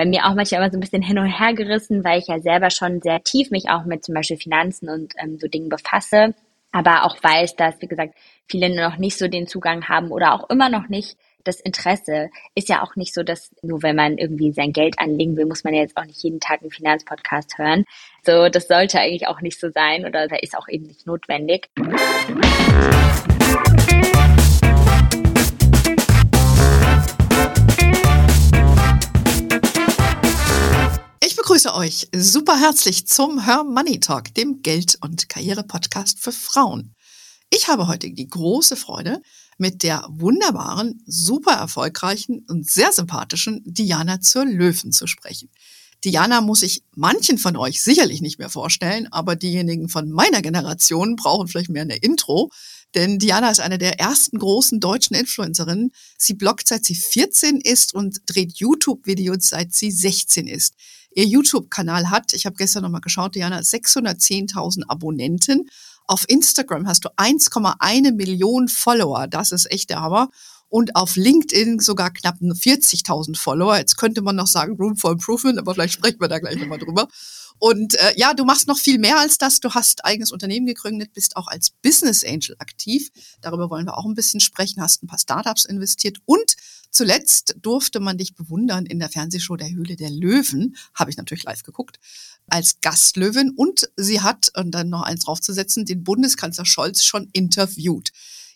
bei mir auch manchmal immer so ein bisschen hin und her gerissen, weil ich ja selber schon sehr tief mich auch mit zum Beispiel Finanzen und ähm, so Dingen befasse, aber auch weiß, dass, wie gesagt, viele noch nicht so den Zugang haben oder auch immer noch nicht das Interesse ist ja auch nicht so, dass nur wenn man irgendwie sein Geld anlegen will, muss man ja jetzt auch nicht jeden Tag einen Finanzpodcast hören. So, das sollte eigentlich auch nicht so sein oder ist auch eben nicht notwendig. Begrüße euch super herzlich zum Her Money Talk, dem Geld- und Karriere-Podcast für Frauen. Ich habe heute die große Freude, mit der wunderbaren, super erfolgreichen und sehr sympathischen Diana zur Löwen zu sprechen. Diana muss ich manchen von euch sicherlich nicht mehr vorstellen, aber diejenigen von meiner Generation brauchen vielleicht mehr eine Intro, denn Diana ist eine der ersten großen deutschen Influencerinnen. Sie bloggt seit sie 14 ist und dreht YouTube-Videos seit sie 16 ist ihr YouTube-Kanal hat. Ich habe gestern nochmal geschaut, Diana, 610.000 Abonnenten. Auf Instagram hast du 1,1 Millionen Follower. Das ist echt der Hammer. Und auf LinkedIn sogar knapp 40.000 Follower. Jetzt könnte man noch sagen, Room for Improvement, aber vielleicht sprechen wir da gleich nochmal drüber. Und äh, ja, du machst noch viel mehr als das. Du hast eigenes Unternehmen gegründet, bist auch als Business Angel aktiv. Darüber wollen wir auch ein bisschen sprechen. Hast ein paar Startups investiert und zuletzt durfte man dich bewundern in der Fernsehshow Der Höhle der Löwen. Habe ich natürlich live geguckt als Gastlöwin und sie hat, und dann noch eins draufzusetzen, den Bundeskanzler Scholz schon interviewt.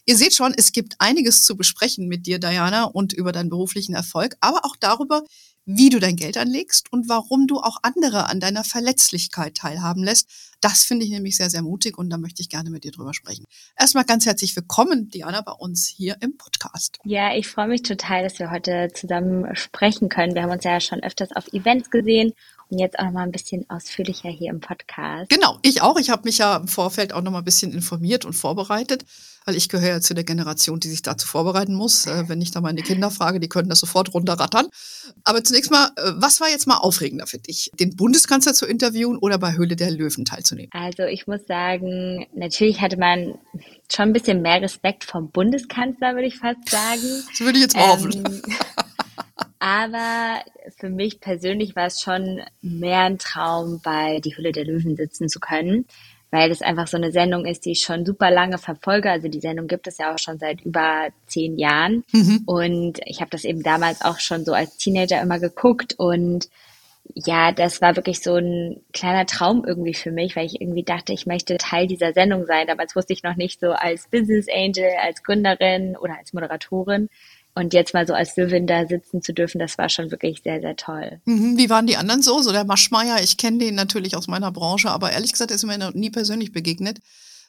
Ihr seht schon, es gibt einiges zu besprechen mit dir, Diana, und über deinen beruflichen Erfolg, aber auch darüber, wie du dein Geld anlegst und warum du auch andere an deiner Verletzlichkeit teilhaben lässt. Das finde ich nämlich sehr, sehr mutig und da möchte ich gerne mit dir drüber sprechen. Erstmal ganz herzlich willkommen, Diana, bei uns hier im Podcast. Ja, ich freue mich total, dass wir heute zusammen sprechen können. Wir haben uns ja schon öfters auf Events gesehen und jetzt auch noch mal ein bisschen ausführlicher hier im Podcast. Genau, ich auch. Ich habe mich ja im Vorfeld auch noch mal ein bisschen informiert und vorbereitet, weil ich gehöre ja zu der Generation, die sich dazu vorbereiten muss. Äh, wenn ich da meine Kinder frage, die können das sofort runterrattern. Aber zunächst mal, äh, was war jetzt mal aufregender für dich? Den Bundeskanzler zu interviewen oder bei Höhle der Löwen teilzunehmen? Also ich muss sagen, natürlich hatte man schon ein bisschen mehr Respekt vom Bundeskanzler, würde ich fast sagen. Das würde ich jetzt mal hoffen. Aber für mich persönlich war es schon mehr ein Traum, bei Die Hülle der Löwen sitzen zu können, weil das einfach so eine Sendung ist, die ich schon super lange verfolge. Also die Sendung gibt es ja auch schon seit über zehn Jahren. Mhm. Und ich habe das eben damals auch schon so als Teenager immer geguckt und ja, das war wirklich so ein kleiner Traum irgendwie für mich, weil ich irgendwie dachte, ich möchte Teil dieser Sendung sein. Damals wusste ich noch nicht so als Business Angel, als Gründerin oder als Moderatorin. Und jetzt mal so als Löwin da sitzen zu dürfen, das war schon wirklich sehr, sehr toll. Mhm, wie waren die anderen so? So der Maschmeier, ich kenne den natürlich aus meiner Branche, aber ehrlich gesagt ist mir noch nie persönlich begegnet.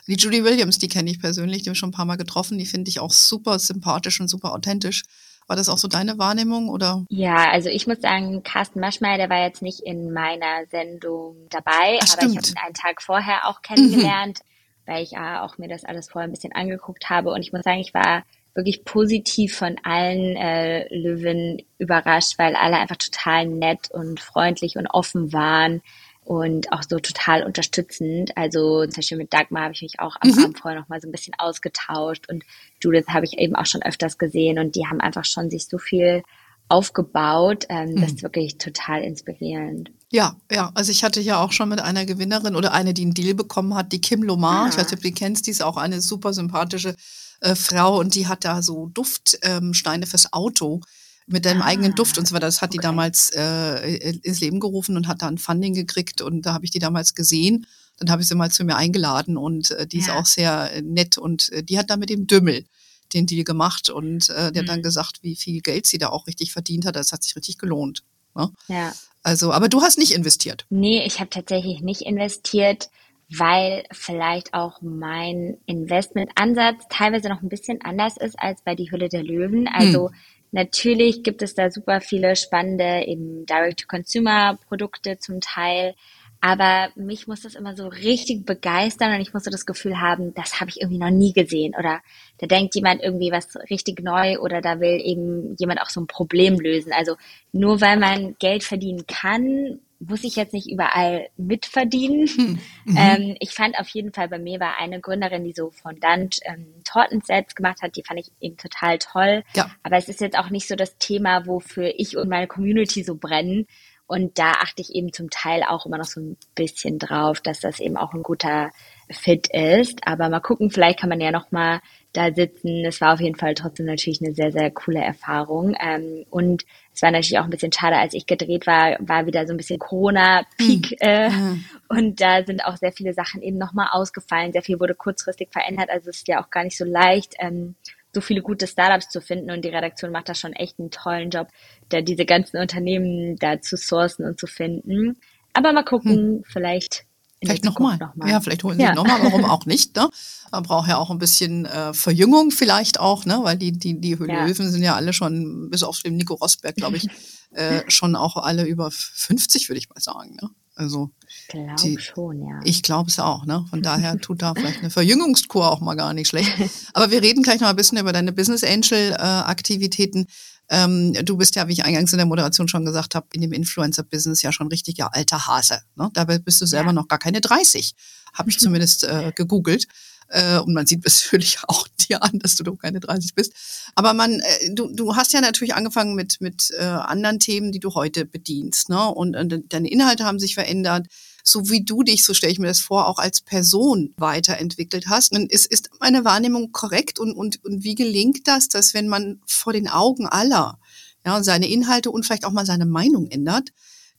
Die Judy Williams, die kenne ich persönlich, die habe ich schon ein paar Mal getroffen, die finde ich auch super sympathisch und super authentisch. War das auch so deine Wahrnehmung oder? Ja, also ich muss sagen, Carsten Maschmeyer, der war jetzt nicht in meiner Sendung dabei, Ach, aber ich habe ihn einen Tag vorher auch kennengelernt, mhm. weil ich äh, auch mir das alles vorher ein bisschen angeguckt habe und ich muss sagen, ich war wirklich positiv von allen äh, Löwen überrascht, weil alle einfach total nett und freundlich und offen waren und auch so total unterstützend. Also zum Beispiel mit Dagmar habe ich mich auch am mhm. Abend vorher noch mal so ein bisschen ausgetauscht und Judith habe ich eben auch schon öfters gesehen und die haben einfach schon sich so viel aufgebaut. Ähm, mhm. Das ist wirklich total inspirierend. Ja, ja. Also ich hatte ja auch schon mit einer Gewinnerin oder eine, die einen Deal bekommen hat, die Kim Lomar. Ah. Ich weiß nicht, ob du die kennst, die ist auch eine super sympathische äh, Frau und die hat da so Duftsteine ähm, fürs Auto mit deinem ah, eigenen Duft und so weiter. Das hat okay. die damals äh, ins Leben gerufen und hat da ein Funding gekriegt und da habe ich die damals gesehen. Dann habe ich sie mal zu mir eingeladen und äh, die ja. ist auch sehr äh, nett und äh, die hat da mit dem Dümmel den Deal gemacht und äh, der mhm. hat dann mhm. gesagt, wie viel Geld sie da auch richtig verdient hat. Das hat sich richtig gelohnt. Ne? Ja. Also, aber du hast nicht investiert. Nee, ich habe tatsächlich nicht investiert weil vielleicht auch mein Investmentansatz teilweise noch ein bisschen anders ist als bei die Hülle der Löwen. Also hm. natürlich gibt es da super viele spannende eben Direct-to-Consumer-Produkte zum Teil. Aber mich muss das immer so richtig begeistern und ich muss so das Gefühl haben, das habe ich irgendwie noch nie gesehen. Oder da denkt jemand irgendwie was richtig neu oder da will eben jemand auch so ein Problem lösen. Also nur weil man Geld verdienen kann, muss ich jetzt nicht überall mitverdienen. Hm. Mhm. Ähm, ich fand auf jeden Fall, bei mir war eine Gründerin, die so Fondant ähm, Tortensets gemacht hat, die fand ich eben total toll. Ja. Aber es ist jetzt auch nicht so das Thema, wofür ich und meine Community so brennen. Und da achte ich eben zum Teil auch immer noch so ein bisschen drauf, dass das eben auch ein guter Fit ist. Aber mal gucken, vielleicht kann man ja noch mal da sitzen. Es war auf jeden Fall trotzdem natürlich eine sehr, sehr coole Erfahrung. Ähm, und es war natürlich auch ein bisschen schade, als ich gedreht war, war wieder so ein bisschen Corona-Peak. Mhm. Und da sind auch sehr viele Sachen eben nochmal ausgefallen. Sehr viel wurde kurzfristig verändert. Also es ist ja auch gar nicht so leicht, ähm, so viele gute Startups zu finden. Und die Redaktion macht da schon echt einen tollen Job, da diese ganzen Unternehmen da zu sourcen und zu finden. Aber mal gucken, hm. vielleicht Vielleicht nochmal. Noch mal. Ja, vielleicht holen sie ja. nochmal, warum auch nicht. Ne? Man braucht ja auch ein bisschen äh, Verjüngung vielleicht auch, ne? weil die, die, die Löwen ja. sind ja alle schon, bis auf den Nico Rosberg, glaube ich, äh, schon auch alle über 50, würde ich mal sagen. Ne? Also ich glaube schon, ja. Ich glaube es auch, ne? Von daher tut da vielleicht eine Verjüngungskur auch mal gar nicht schlecht. Aber wir reden gleich noch ein bisschen über deine Business Angel äh, Aktivitäten. Ähm, du bist ja, wie ich eingangs in der Moderation schon gesagt habe, in dem Influencer-Business ja schon richtiger alter Hase. Ne? Dabei bist du selber ja. noch gar keine 30, habe ich zumindest äh, gegoogelt. Äh, und man sieht natürlich auch dir an, dass du doch keine 30 bist. Aber man, äh, du, du hast ja natürlich angefangen mit, mit äh, anderen Themen, die du heute bedienst. Ne? Und, und deine Inhalte haben sich verändert so wie du dich, so stelle ich mir das vor, auch als Person weiterentwickelt hast. Und ist, ist meine Wahrnehmung korrekt und, und, und wie gelingt das, dass wenn man vor den Augen aller ja, seine Inhalte und vielleicht auch mal seine Meinung ändert,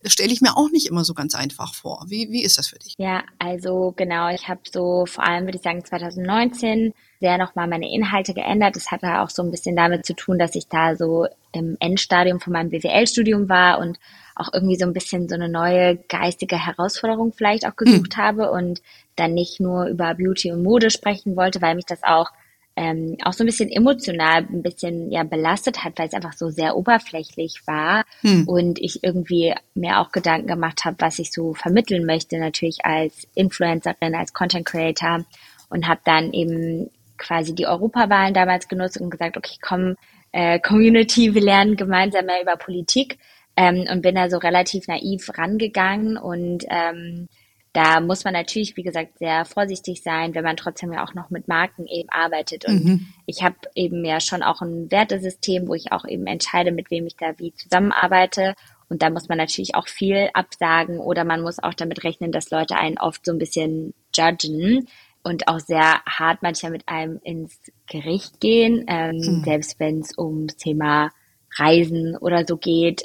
das stelle ich mir auch nicht immer so ganz einfach vor. Wie, wie ist das für dich? Ja, also genau, ich habe so vor allem, würde ich sagen, 2019 sehr nochmal meine Inhalte geändert. Das hatte auch so ein bisschen damit zu tun, dass ich da so im Endstadium von meinem BWL-Studium war und auch irgendwie so ein bisschen so eine neue geistige Herausforderung vielleicht auch gesucht mhm. habe und dann nicht nur über Beauty und Mode sprechen wollte, weil mich das auch ähm, auch so ein bisschen emotional ein bisschen ja belastet hat, weil es einfach so sehr oberflächlich war mhm. und ich irgendwie mir auch Gedanken gemacht habe, was ich so vermitteln möchte, natürlich als Influencerin, als Content Creator und habe dann eben quasi die Europawahlen damals genutzt und gesagt, okay, komm, äh, Community, wir lernen gemeinsam mehr über Politik ähm, und bin da so relativ naiv rangegangen und ähm, da muss man natürlich, wie gesagt, sehr vorsichtig sein, wenn man trotzdem ja auch noch mit Marken eben arbeitet. Und mhm. ich habe eben ja schon auch ein Wertesystem, wo ich auch eben entscheide, mit wem ich da wie zusammenarbeite. Und da muss man natürlich auch viel absagen oder man muss auch damit rechnen, dass Leute einen oft so ein bisschen judgen und auch sehr hart manchmal mit einem ins Gericht gehen, ähm, mhm. selbst wenn es ums Thema Reisen oder so geht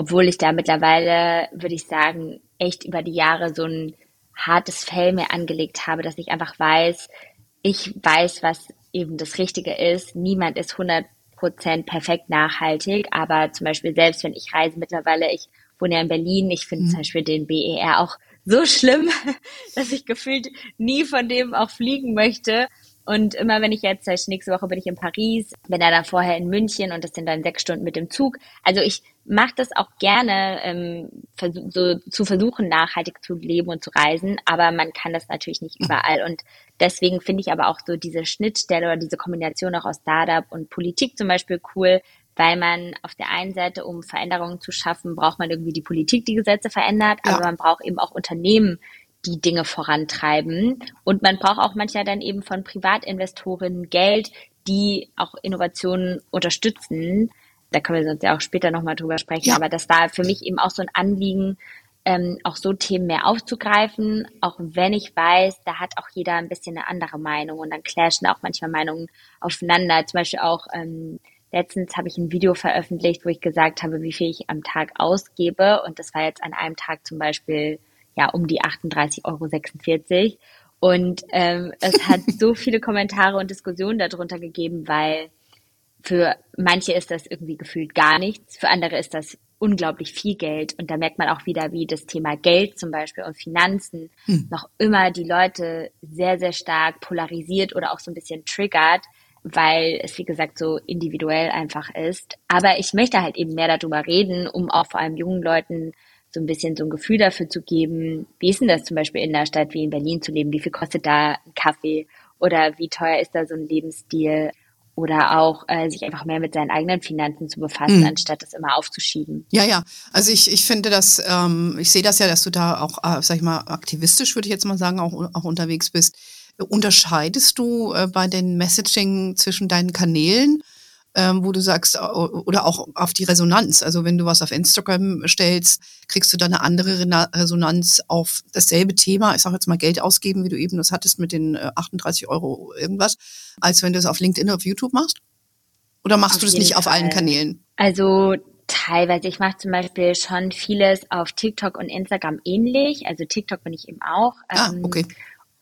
obwohl ich da mittlerweile, würde ich sagen, echt über die Jahre so ein hartes Fell mir angelegt habe, dass ich einfach weiß, ich weiß, was eben das Richtige ist. Niemand ist 100% perfekt nachhaltig, aber zum Beispiel selbst wenn ich reise mittlerweile, ich wohne ja in Berlin, ich finde mhm. zum Beispiel den BER auch so schlimm, dass ich gefühlt nie von dem auch fliegen möchte. Und immer wenn ich jetzt, nächste Woche bin ich in Paris, bin da dann vorher in München und das sind dann sechs Stunden mit dem Zug. Also ich mache das auch gerne, ähm, so zu versuchen, nachhaltig zu leben und zu reisen, aber man kann das natürlich nicht überall. Und deswegen finde ich aber auch so diese Schnittstelle oder diese Kombination auch aus Startup und Politik zum Beispiel cool, weil man auf der einen Seite, um Veränderungen zu schaffen, braucht man irgendwie die Politik, die Gesetze verändert, ja. aber man braucht eben auch Unternehmen, die Dinge vorantreiben. Und man braucht auch manchmal dann eben von Privatinvestorinnen Geld, die auch Innovationen unterstützen. Da können wir sonst ja auch später nochmal drüber sprechen. Ja. Aber das war für mich eben auch so ein Anliegen, ähm, auch so Themen mehr aufzugreifen, auch wenn ich weiß, da hat auch jeder ein bisschen eine andere Meinung und dann clashen auch manchmal Meinungen aufeinander. Zum Beispiel auch ähm, letztens habe ich ein Video veröffentlicht, wo ich gesagt habe, wie viel ich am Tag ausgebe und das war jetzt an einem Tag zum Beispiel ja um die 38,46 Euro. Und ähm, es hat so viele Kommentare und Diskussionen darunter gegeben, weil für manche ist das irgendwie gefühlt gar nichts, für andere ist das unglaublich viel Geld. Und da merkt man auch wieder, wie das Thema Geld zum Beispiel und Finanzen hm. noch immer die Leute sehr, sehr stark polarisiert oder auch so ein bisschen triggert, weil es, wie gesagt, so individuell einfach ist. Aber ich möchte halt eben mehr darüber reden, um auch vor allem jungen Leuten so ein bisschen so ein Gefühl dafür zu geben, wie ist denn das zum Beispiel in einer Stadt wie in Berlin zu leben? Wie viel kostet da ein Kaffee? Oder wie teuer ist da so ein Lebensstil? Oder auch äh, sich einfach mehr mit seinen eigenen Finanzen zu befassen, mhm. anstatt das immer aufzuschieben. Ja, ja. Also ich, ich finde das, ähm, ich sehe das ja, dass du da auch, äh, sag ich mal, aktivistisch, würde ich jetzt mal sagen, auch, auch unterwegs bist. Unterscheidest du äh, bei den Messaging zwischen deinen Kanälen? Ähm, wo du sagst, oder auch auf die Resonanz. Also wenn du was auf Instagram stellst, kriegst du da eine andere Resonanz auf dasselbe Thema, ich sage jetzt mal Geld ausgeben, wie du eben das hattest mit den 38 äh, Euro irgendwas, als wenn du es auf LinkedIn oder auf YouTube machst? Oder machst auf du das nicht Fall. auf allen Kanälen? Also teilweise. Ich mache zum Beispiel schon vieles auf TikTok und Instagram ähnlich. Also TikTok bin ich eben auch. Ah, ähm, okay.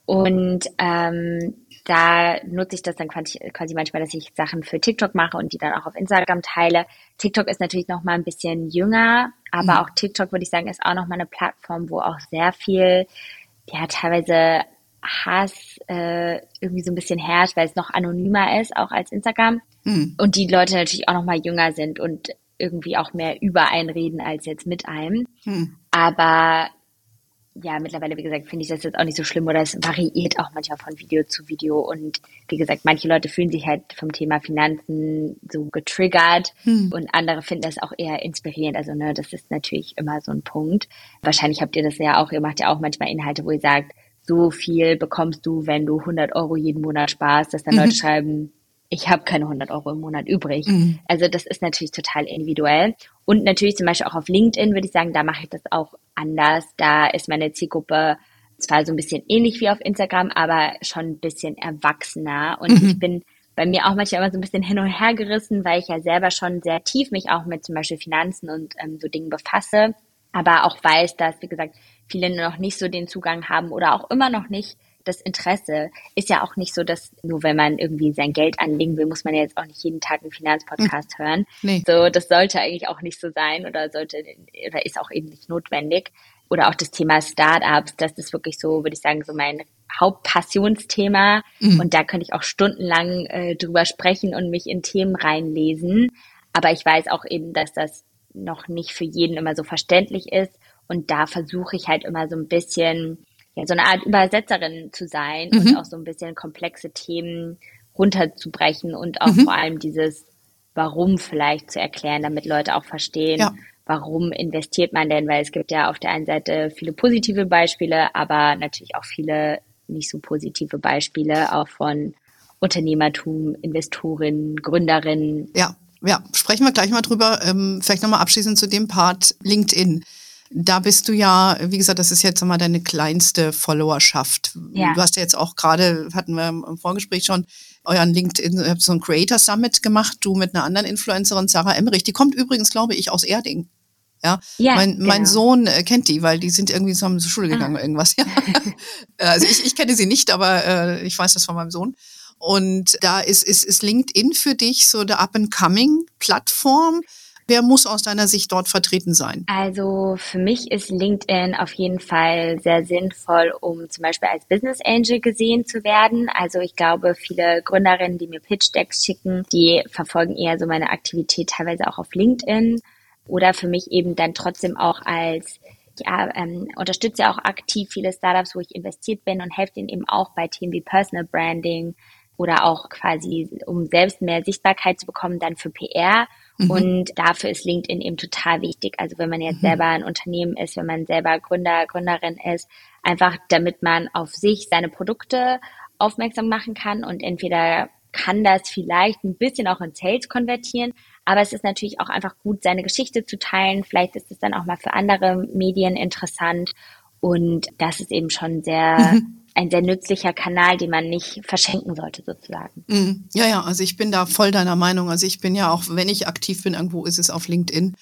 Und ähm, da nutze ich das dann quasi, manchmal, dass ich Sachen für TikTok mache und die dann auch auf Instagram teile. TikTok ist natürlich noch mal ein bisschen jünger, aber mhm. auch TikTok würde ich sagen ist auch noch mal eine Plattform, wo auch sehr viel, ja teilweise Hass äh, irgendwie so ein bisschen herrscht, weil es noch anonymer ist, auch als Instagram. Mhm. Und die Leute natürlich auch noch mal jünger sind und irgendwie auch mehr über einen reden als jetzt mit einem. Mhm. Aber ja, mittlerweile, wie gesagt, finde ich das jetzt auch nicht so schlimm oder es variiert auch manchmal von Video zu Video. Und wie gesagt, manche Leute fühlen sich halt vom Thema Finanzen so getriggert hm. und andere finden das auch eher inspirierend. Also, ne, das ist natürlich immer so ein Punkt. Wahrscheinlich habt ihr das ja auch, ihr macht ja auch manchmal Inhalte, wo ihr sagt, so viel bekommst du, wenn du 100 Euro jeden Monat sparst, dass dann mhm. Leute schreiben, ich habe keine 100 Euro im Monat übrig. Mhm. Also das ist natürlich total individuell. Und natürlich zum Beispiel auch auf LinkedIn würde ich sagen, da mache ich das auch anders. Da ist meine Zielgruppe zwar so ein bisschen ähnlich wie auf Instagram, aber schon ein bisschen erwachsener. Und mhm. ich bin bei mir auch manchmal immer so ein bisschen hin und her gerissen, weil ich ja selber schon sehr tief mich auch mit zum Beispiel Finanzen und ähm, so Dingen befasse. Aber auch weiß, dass, wie gesagt, viele noch nicht so den Zugang haben oder auch immer noch nicht das Interesse ist ja auch nicht so, dass nur wenn man irgendwie sein Geld anlegen will, muss man ja jetzt auch nicht jeden Tag einen Finanzpodcast mhm. hören. Nee. So, das sollte eigentlich auch nicht so sein oder sollte oder ist auch eben nicht notwendig. Oder auch das Thema Startups, das ist wirklich so, würde ich sagen, so mein Hauptpassionsthema. Mhm. Und da könnte ich auch stundenlang äh, drüber sprechen und mich in Themen reinlesen. Aber ich weiß auch eben, dass das noch nicht für jeden immer so verständlich ist. Und da versuche ich halt immer so ein bisschen ja, so eine Art Übersetzerin zu sein mhm. und auch so ein bisschen komplexe Themen runterzubrechen und auch mhm. vor allem dieses Warum vielleicht zu erklären, damit Leute auch verstehen, ja. warum investiert man denn, weil es gibt ja auf der einen Seite viele positive Beispiele, aber natürlich auch viele nicht so positive Beispiele auch von Unternehmertum, Investorinnen, Gründerinnen. Ja, ja, sprechen wir gleich mal drüber. Ähm, vielleicht nochmal abschließend zu dem Part LinkedIn. Da bist du ja, wie gesagt, das ist jetzt mal deine kleinste Followerschaft. Ja. Du hast ja jetzt auch gerade, hatten wir im Vorgespräch schon, euren LinkedIn, so ein Creator Summit gemacht, du mit einer anderen Influencerin, Sarah Emmerich. Die kommt übrigens, glaube ich, aus Erding. Ja, ja mein, genau. mein Sohn äh, kennt die, weil die sind irgendwie zusammen zur Schule gegangen ah. oder irgendwas. Ja. also ich, ich kenne sie nicht, aber äh, ich weiß das von meinem Sohn. Und da ist, ist, ist LinkedIn für dich so eine Up-and-Coming-Plattform. Wer muss aus deiner Sicht dort vertreten sein? Also für mich ist LinkedIn auf jeden Fall sehr sinnvoll, um zum Beispiel als Business Angel gesehen zu werden. Also ich glaube, viele Gründerinnen, die mir Pitch Decks schicken, die verfolgen eher so meine Aktivität teilweise auch auf LinkedIn oder für mich eben dann trotzdem auch als ja, ähm, unterstütze auch aktiv viele Startups, wo ich investiert bin und helfe ihnen eben auch bei Themen wie Personal Branding oder auch quasi, um selbst mehr Sichtbarkeit zu bekommen, dann für PR Mhm. Und dafür ist LinkedIn eben total wichtig. Also wenn man jetzt mhm. selber ein Unternehmen ist, wenn man selber Gründer, Gründerin ist, einfach damit man auf sich seine Produkte aufmerksam machen kann und entweder kann das vielleicht ein bisschen auch in Sales konvertieren, aber es ist natürlich auch einfach gut, seine Geschichte zu teilen. Vielleicht ist es dann auch mal für andere Medien interessant und das ist eben schon sehr mhm ein sehr nützlicher Kanal, den man nicht verschenken sollte, sozusagen. Mhm. Ja, ja, also ich bin da voll deiner Meinung. Also ich bin ja auch, wenn ich aktiv bin, irgendwo ist es auf LinkedIn.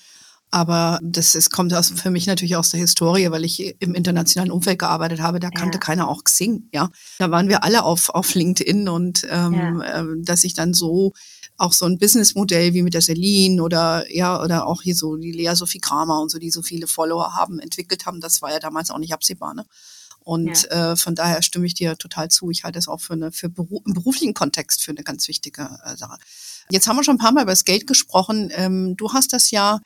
Aber das, das kommt aus, für mich natürlich aus der Historie, weil ich im internationalen Umfeld gearbeitet habe. Da kannte ja. keiner auch Xing. Ja, da waren wir alle auf, auf LinkedIn und ähm, ja. äh, dass ich dann so auch so ein Businessmodell wie mit der Celine oder ja oder auch hier so die Lea Sophie Kramer und so, die so viele Follower haben, entwickelt haben, das war ja damals auch nicht absehbar. Ne? Und ja. äh, von daher stimme ich dir total zu. Ich halte es auch für eine für Beru im beruflichen Kontext für eine ganz wichtige äh, Sache. Jetzt haben wir schon ein paar Mal über das Geld gesprochen. Ähm, du hast das ja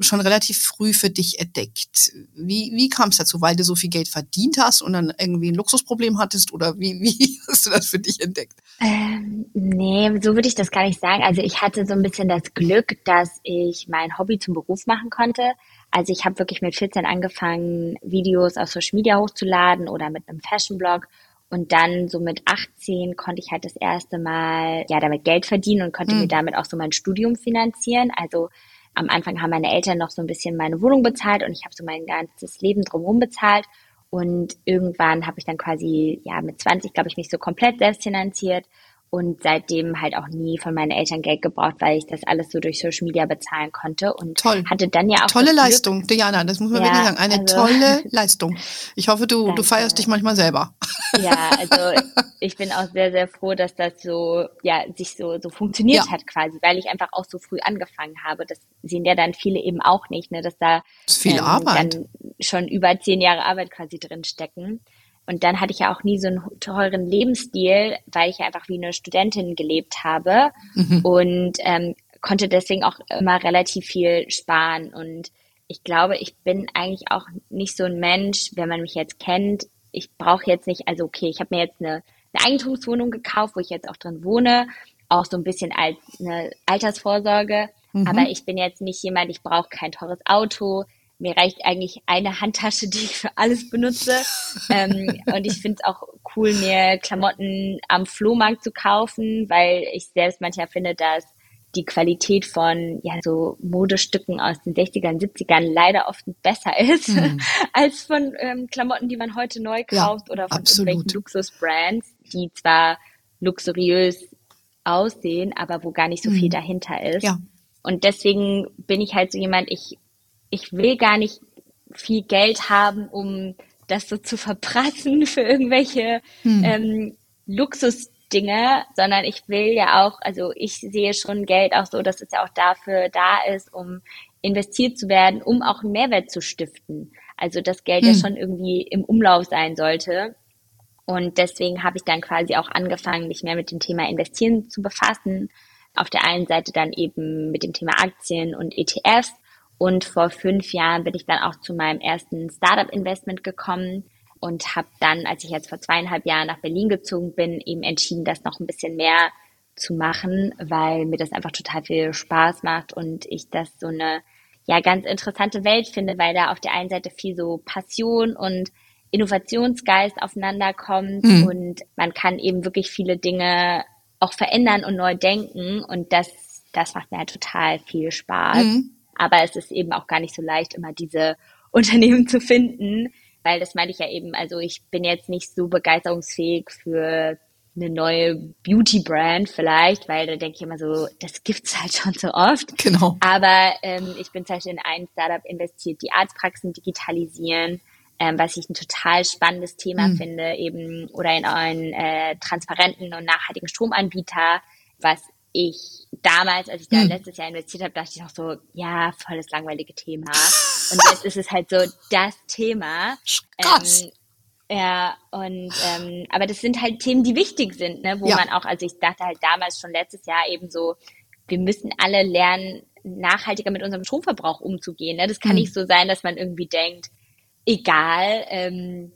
schon relativ früh für dich entdeckt. Wie, wie kam es dazu? Weil du so viel Geld verdient hast und dann irgendwie ein Luxusproblem hattest oder wie, wie hast du das für dich entdeckt? Ähm, nee, so würde ich das gar nicht sagen. Also ich hatte so ein bisschen das Glück, dass ich mein Hobby zum Beruf machen konnte. Also ich habe wirklich mit 14 angefangen, Videos auf Social Media hochzuladen oder mit einem Fashion-Blog. Und dann so mit 18 konnte ich halt das erste Mal ja damit Geld verdienen und konnte mhm. mir damit auch so mein Studium finanzieren. Also am Anfang haben meine Eltern noch so ein bisschen meine Wohnung bezahlt und ich habe so mein ganzes Leben drumherum bezahlt. Und irgendwann habe ich dann quasi, ja, mit 20, glaube ich, mich so komplett selbst finanziert und seitdem halt auch nie von meinen Eltern Geld gebraucht, weil ich das alles so durch Social Media bezahlen konnte und Toll. hatte dann ja auch tolle Leistung, Glück, Diana, das muss man ja, wirklich sagen, eine also, tolle Leistung. Ich hoffe, du du feierst dich manchmal selber. Ja, also ich bin auch sehr sehr froh, dass das so ja sich so so funktioniert ja. hat quasi, weil ich einfach auch so früh angefangen habe. Das sehen ja dann viele eben auch nicht, ne, dass da das viel ähm, Arbeit. dann schon über zehn Jahre Arbeit quasi drin stecken. Und dann hatte ich ja auch nie so einen teuren Lebensstil, weil ich ja einfach wie eine Studentin gelebt habe mhm. und ähm, konnte deswegen auch immer relativ viel sparen. Und ich glaube, ich bin eigentlich auch nicht so ein Mensch, wenn man mich jetzt kennt. Ich brauche jetzt nicht, also okay, ich habe mir jetzt eine, eine Eigentumswohnung gekauft, wo ich jetzt auch drin wohne, auch so ein bisschen als eine Altersvorsorge. Mhm. Aber ich bin jetzt nicht jemand, ich brauche kein teures Auto, mir reicht eigentlich eine Handtasche, die ich für alles benutze. ähm, und ich finde es auch cool, mir Klamotten am Flohmarkt zu kaufen, weil ich selbst manchmal finde, dass die Qualität von ja so Modestücken aus den 60ern, 70ern leider oft besser ist mhm. als von ähm, Klamotten, die man heute neu kauft ja, oder von absolut. irgendwelchen Luxusbrands, die zwar luxuriös aussehen, aber wo gar nicht so mhm. viel dahinter ist. Ja. Und deswegen bin ich halt so jemand, ich ich will gar nicht viel Geld haben, um das so zu verprassen für irgendwelche hm. ähm, Luxusdinge, sondern ich will ja auch, also ich sehe schon Geld auch so, dass es ja auch dafür da ist, um investiert zu werden, um auch einen Mehrwert zu stiften. Also das Geld hm. ja schon irgendwie im Umlauf sein sollte. Und deswegen habe ich dann quasi auch angefangen, mich mehr mit dem Thema Investieren zu befassen. Auf der einen Seite dann eben mit dem Thema Aktien und ETFs und vor fünf Jahren bin ich dann auch zu meinem ersten Startup-Investment gekommen und habe dann, als ich jetzt vor zweieinhalb Jahren nach Berlin gezogen bin, eben entschieden, das noch ein bisschen mehr zu machen, weil mir das einfach total viel Spaß macht und ich das so eine ja ganz interessante Welt finde, weil da auf der einen Seite viel so Passion und Innovationsgeist aufeinander kommt mhm. und man kann eben wirklich viele Dinge auch verändern und neu denken und das das macht mir halt total viel Spaß. Mhm. Aber es ist eben auch gar nicht so leicht, immer diese Unternehmen zu finden, weil das meine ich ja eben, also ich bin jetzt nicht so begeisterungsfähig für eine neue Beauty-Brand vielleicht, weil da denke ich immer so, das gibt's halt schon so oft. Genau. Aber ähm, ich bin zum Beispiel in ein Startup investiert, die Arztpraxen digitalisieren, ähm, was ich ein total spannendes Thema mhm. finde, eben oder in einen äh, transparenten und nachhaltigen Stromanbieter, was ich damals, als ich da hm. letztes Jahr investiert habe, dachte ich auch so, ja, volles langweilige Thema. Und jetzt ist es halt so das Thema. Krass. Ähm, ja, und ähm, aber das sind halt Themen, die wichtig sind, ne, wo ja. man auch, also ich dachte halt damals schon letztes Jahr eben so, wir müssen alle lernen, nachhaltiger mit unserem Stromverbrauch umzugehen. Ne? Das kann hm. nicht so sein, dass man irgendwie denkt, egal, ähm,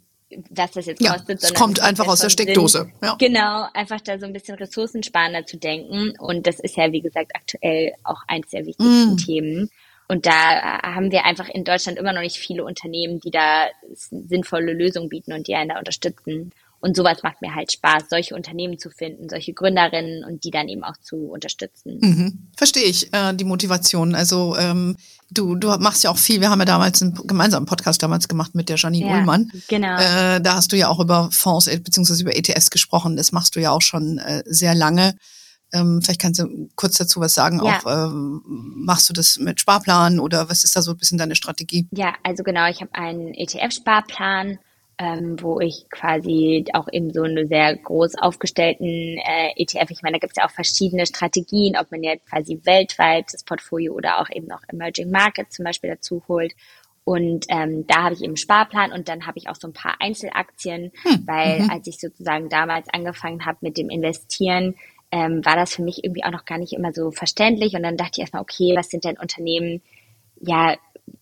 was das jetzt ja, kostet. Es kommt einfach aus der Steckdose. Ja. Genau, einfach da so ein bisschen ressourcensparender zu denken. Und das ist ja, wie gesagt, aktuell auch eins der wichtigsten mm. Themen. Und da haben wir einfach in Deutschland immer noch nicht viele Unternehmen, die da sinnvolle Lösungen bieten und die einen da unterstützen. Und sowas macht mir halt Spaß, solche Unternehmen zu finden, solche Gründerinnen und die dann eben auch zu unterstützen. Mhm. Verstehe ich, äh, die Motivation. Also ähm, du, du machst ja auch viel, wir haben ja damals einen gemeinsamen Podcast damals gemacht mit der Janine ja, Ullmann. Genau. Äh, da hast du ja auch über Fonds äh, bzw. über ETS gesprochen. Das machst du ja auch schon äh, sehr lange. Ähm, vielleicht kannst du kurz dazu was sagen. Ja. Auch, ähm, machst du das mit Sparplan oder was ist da so ein bisschen deine Strategie? Ja, also genau, ich habe einen ETF-Sparplan ähm, wo ich quasi auch eben so eine sehr groß aufgestellten äh, ETF, ich meine, da gibt es ja auch verschiedene Strategien, ob man jetzt quasi weltweit das Portfolio oder auch eben noch Emerging Markets zum Beispiel dazu holt. Und ähm, da habe ich eben Sparplan und dann habe ich auch so ein paar Einzelaktien, hm. weil mhm. als ich sozusagen damals angefangen habe mit dem Investieren, ähm, war das für mich irgendwie auch noch gar nicht immer so verständlich. Und dann dachte ich erstmal, okay, was sind denn Unternehmen, ja,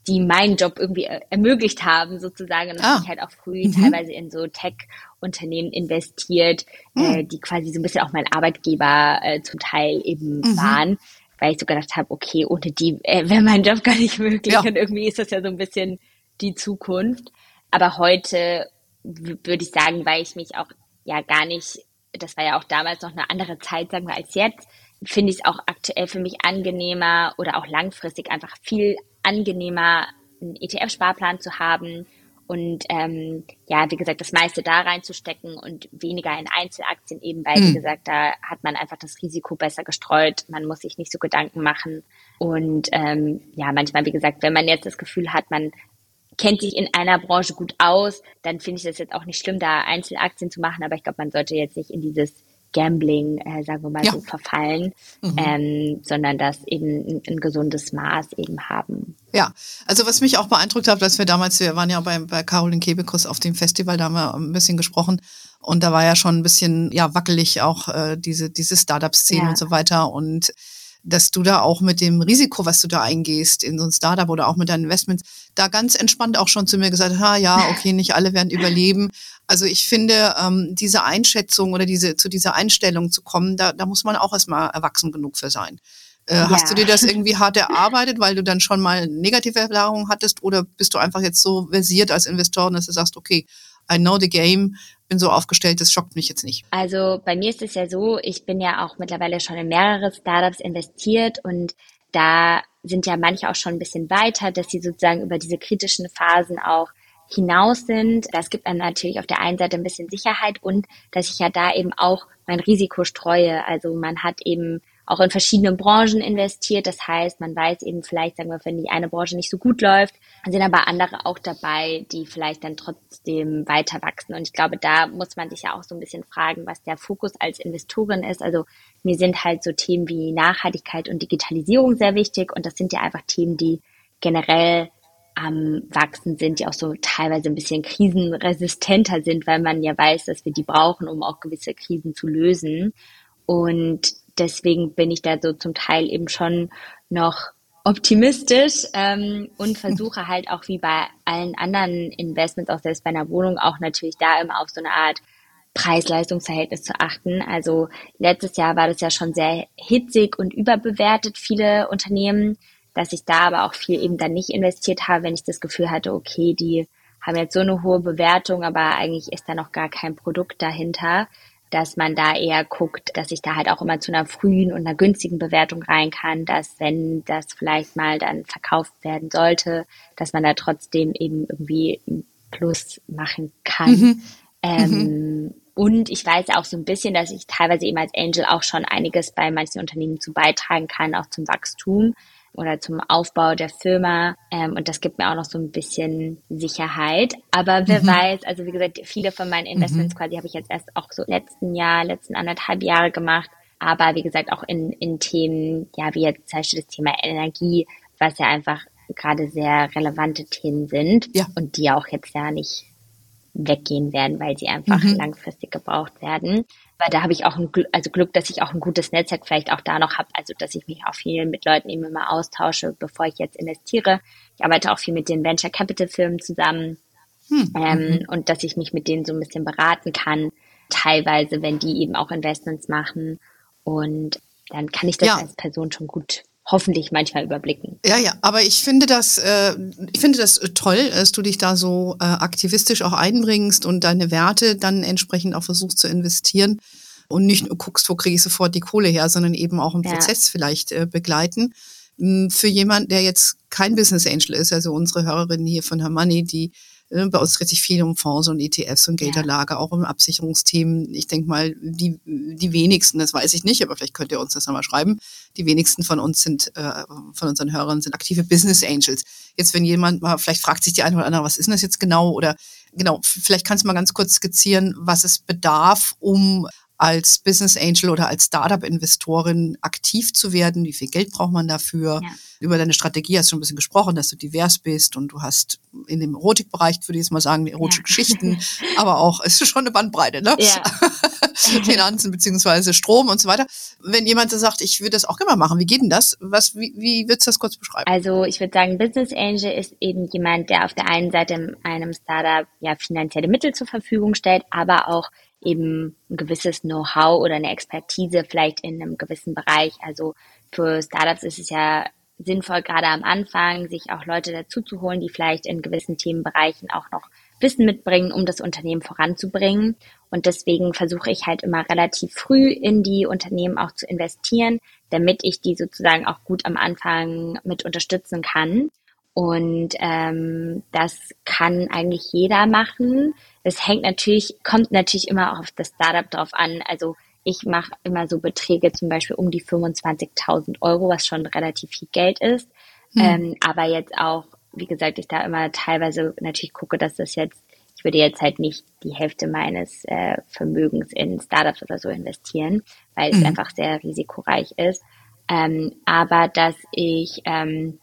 die meinen Job irgendwie ermöglicht haben, sozusagen. Und ah. habe ich halt auch früh mhm. teilweise in so Tech-Unternehmen investiert, mhm. äh, die quasi so ein bisschen auch mein Arbeitgeber äh, zum Teil eben mhm. waren, weil ich so gedacht habe, okay, ohne die äh, wäre mein Job gar nicht möglich. Ja. Und irgendwie ist das ja so ein bisschen die Zukunft. Aber heute würde ich sagen, weil ich mich auch ja gar nicht, das war ja auch damals noch eine andere Zeit, sagen wir, als jetzt, finde ich es auch aktuell für mich angenehmer oder auch langfristig einfach viel angenehmer, einen ETF-Sparplan zu haben und ähm, ja, wie gesagt, das meiste da reinzustecken und weniger in Einzelaktien eben, weil, mhm. wie gesagt, da hat man einfach das Risiko besser gestreut, man muss sich nicht so Gedanken machen. Und ähm, ja, manchmal, wie gesagt, wenn man jetzt das Gefühl hat, man kennt sich in einer Branche gut aus, dann finde ich das jetzt auch nicht schlimm, da Einzelaktien zu machen, aber ich glaube, man sollte jetzt nicht in dieses Gambling, äh, sagen wir mal ja. so, verfallen, mhm. ähm, sondern das eben ein, ein, gesundes Maß eben haben. Ja, also was mich auch beeindruckt hat, dass wir damals, wir waren ja bei, bei Caroline Kebekus auf dem Festival, da haben wir ein bisschen gesprochen und da war ja schon ein bisschen ja wackelig auch äh, diese diese Startup-Szene ja. und so weiter und dass du da auch mit dem Risiko, was du da eingehst in so ein Startup oder auch mit deinen Investments, da ganz entspannt auch schon zu mir gesagt hast, ha, ja, okay, nicht alle werden überleben. Also ich finde, ähm, diese Einschätzung oder diese zu dieser Einstellung zu kommen, da, da muss man auch erstmal erwachsen genug für sein. Äh, ja. Hast du dir das irgendwie hart erarbeitet, weil du dann schon mal negative Erfahrungen hattest oder bist du einfach jetzt so versiert als Investor, dass du sagst, okay, I know the game, bin so aufgestellt, das schockt mich jetzt nicht. Also bei mir ist es ja so, ich bin ja auch mittlerweile schon in mehrere Startups investiert und da sind ja manche auch schon ein bisschen weiter, dass sie sozusagen über diese kritischen Phasen auch hinaus sind. Das gibt dann natürlich auf der einen Seite ein bisschen Sicherheit und dass ich ja da eben auch mein Risiko streue. Also man hat eben auch in verschiedene Branchen investiert. Das heißt, man weiß eben vielleicht, sagen wir, wenn die eine Branche nicht so gut läuft, sind aber andere auch dabei, die vielleicht dann trotzdem weiter wachsen. Und ich glaube, da muss man sich ja auch so ein bisschen fragen, was der Fokus als Investorin ist. Also mir sind halt so Themen wie Nachhaltigkeit und Digitalisierung sehr wichtig. Und das sind ja einfach Themen, die generell am Wachsen sind, die auch so teilweise ein bisschen krisenresistenter sind, weil man ja weiß, dass wir die brauchen, um auch gewisse Krisen zu lösen. Und deswegen bin ich da so zum Teil eben schon noch optimistisch ähm, und versuche halt auch wie bei allen anderen Investments, auch selbst bei einer Wohnung, auch natürlich da immer auf so eine Art Preis-Leistungs-Verhältnis zu achten. Also letztes Jahr war das ja schon sehr hitzig und überbewertet, viele Unternehmen, dass ich da aber auch viel eben dann nicht investiert habe, wenn ich das Gefühl hatte, okay, die haben jetzt so eine hohe Bewertung, aber eigentlich ist da noch gar kein Produkt dahinter dass man da eher guckt, dass ich da halt auch immer zu einer frühen und einer günstigen Bewertung rein kann, dass wenn das vielleicht mal dann verkauft werden sollte, dass man da trotzdem eben irgendwie ein Plus machen kann. Mhm. Ähm, mhm. Und ich weiß auch so ein bisschen, dass ich teilweise eben als Angel auch schon einiges bei manchen Unternehmen zu beitragen kann, auch zum Wachstum oder zum Aufbau der Firma. Ähm, und das gibt mir auch noch so ein bisschen Sicherheit. Aber wer mhm. weiß, also wie gesagt, viele von meinen Investments mhm. quasi habe ich jetzt erst auch so letzten Jahr, letzten anderthalb Jahre gemacht. Aber wie gesagt, auch in, in Themen, ja, wie jetzt zum Beispiel das Thema Energie, was ja einfach gerade sehr relevante Themen sind ja. und die auch jetzt ja nicht weggehen werden, weil sie einfach mhm. langfristig gebraucht werden. Aber da habe ich auch ein Glück, also Glück, dass ich auch ein gutes Netzwerk vielleicht auch da noch habe, also dass ich mich auch viel mit Leuten eben immer austausche, bevor ich jetzt investiere. Ich arbeite auch viel mit den Venture Capital Firmen zusammen hm. ähm, mhm. und dass ich mich mit denen so ein bisschen beraten kann, teilweise, wenn die eben auch Investments machen. Und dann kann ich das ja. als Person schon gut hoffentlich manchmal überblicken. Ja, ja, aber ich finde das, äh, ich finde das toll, dass du dich da so äh, aktivistisch auch einbringst und deine Werte dann entsprechend auch versuchst zu investieren und nicht nur guckst, wo kriege ich sofort die Kohle her, sondern eben auch im ja. Prozess vielleicht äh, begleiten. Hm, für jemand, der jetzt kein Business Angel ist, also unsere Hörerin hier von Hermanni, die äh, bei uns dreht sich viel um Fonds und ETFs und Geldanlage, ja. auch um Absicherungsthemen. Ich denke mal, die, die wenigsten, das weiß ich nicht, aber vielleicht könnt ihr uns das nochmal schreiben. Die wenigsten von uns sind, äh, von unseren Hörern sind aktive Business Angels. Jetzt, wenn jemand mal, vielleicht fragt sich die eine oder andere, was ist denn das jetzt genau? Oder genau, vielleicht kannst du mal ganz kurz skizzieren, was es bedarf, um als Business Angel oder als Startup-Investorin aktiv zu werden? Wie viel Geld braucht man dafür? Ja. Über deine Strategie hast du schon ein bisschen gesprochen, dass du divers bist und du hast in dem Erotikbereich, würde ich jetzt mal sagen, erotische ja. Geschichten, aber auch, es ist schon eine Bandbreite, ne? Ja. Finanzen beziehungsweise Strom und so weiter. Wenn jemand sagt, ich würde das auch immer machen, wie geht denn das? Was, wie, wie würdest du das kurz beschreiben? Also ich würde sagen, Business Angel ist eben jemand, der auf der einen Seite einem Startup ja finanzielle Mittel zur Verfügung stellt, aber auch eben ein gewisses Know-how oder eine Expertise vielleicht in einem gewissen Bereich. Also für Startups ist es ja sinnvoll, gerade am Anfang, sich auch Leute dazu zu holen, die vielleicht in gewissen Themenbereichen auch noch Wissen mitbringen, um das Unternehmen voranzubringen. Und deswegen versuche ich halt immer relativ früh in die Unternehmen auch zu investieren, damit ich die sozusagen auch gut am Anfang mit unterstützen kann. Und ähm, das kann eigentlich jeder machen. Es hängt natürlich, kommt natürlich immer auf das Startup drauf an. Also ich mache immer so Beträge zum Beispiel um die 25.000 Euro, was schon relativ viel Geld ist. Hm. Ähm, aber jetzt auch, wie gesagt, ich da immer teilweise natürlich gucke, dass das jetzt, ich würde jetzt halt nicht die Hälfte meines äh, Vermögens in Startups oder so investieren, weil hm. es einfach sehr risikoreich ist. Ähm, aber dass ich ähm,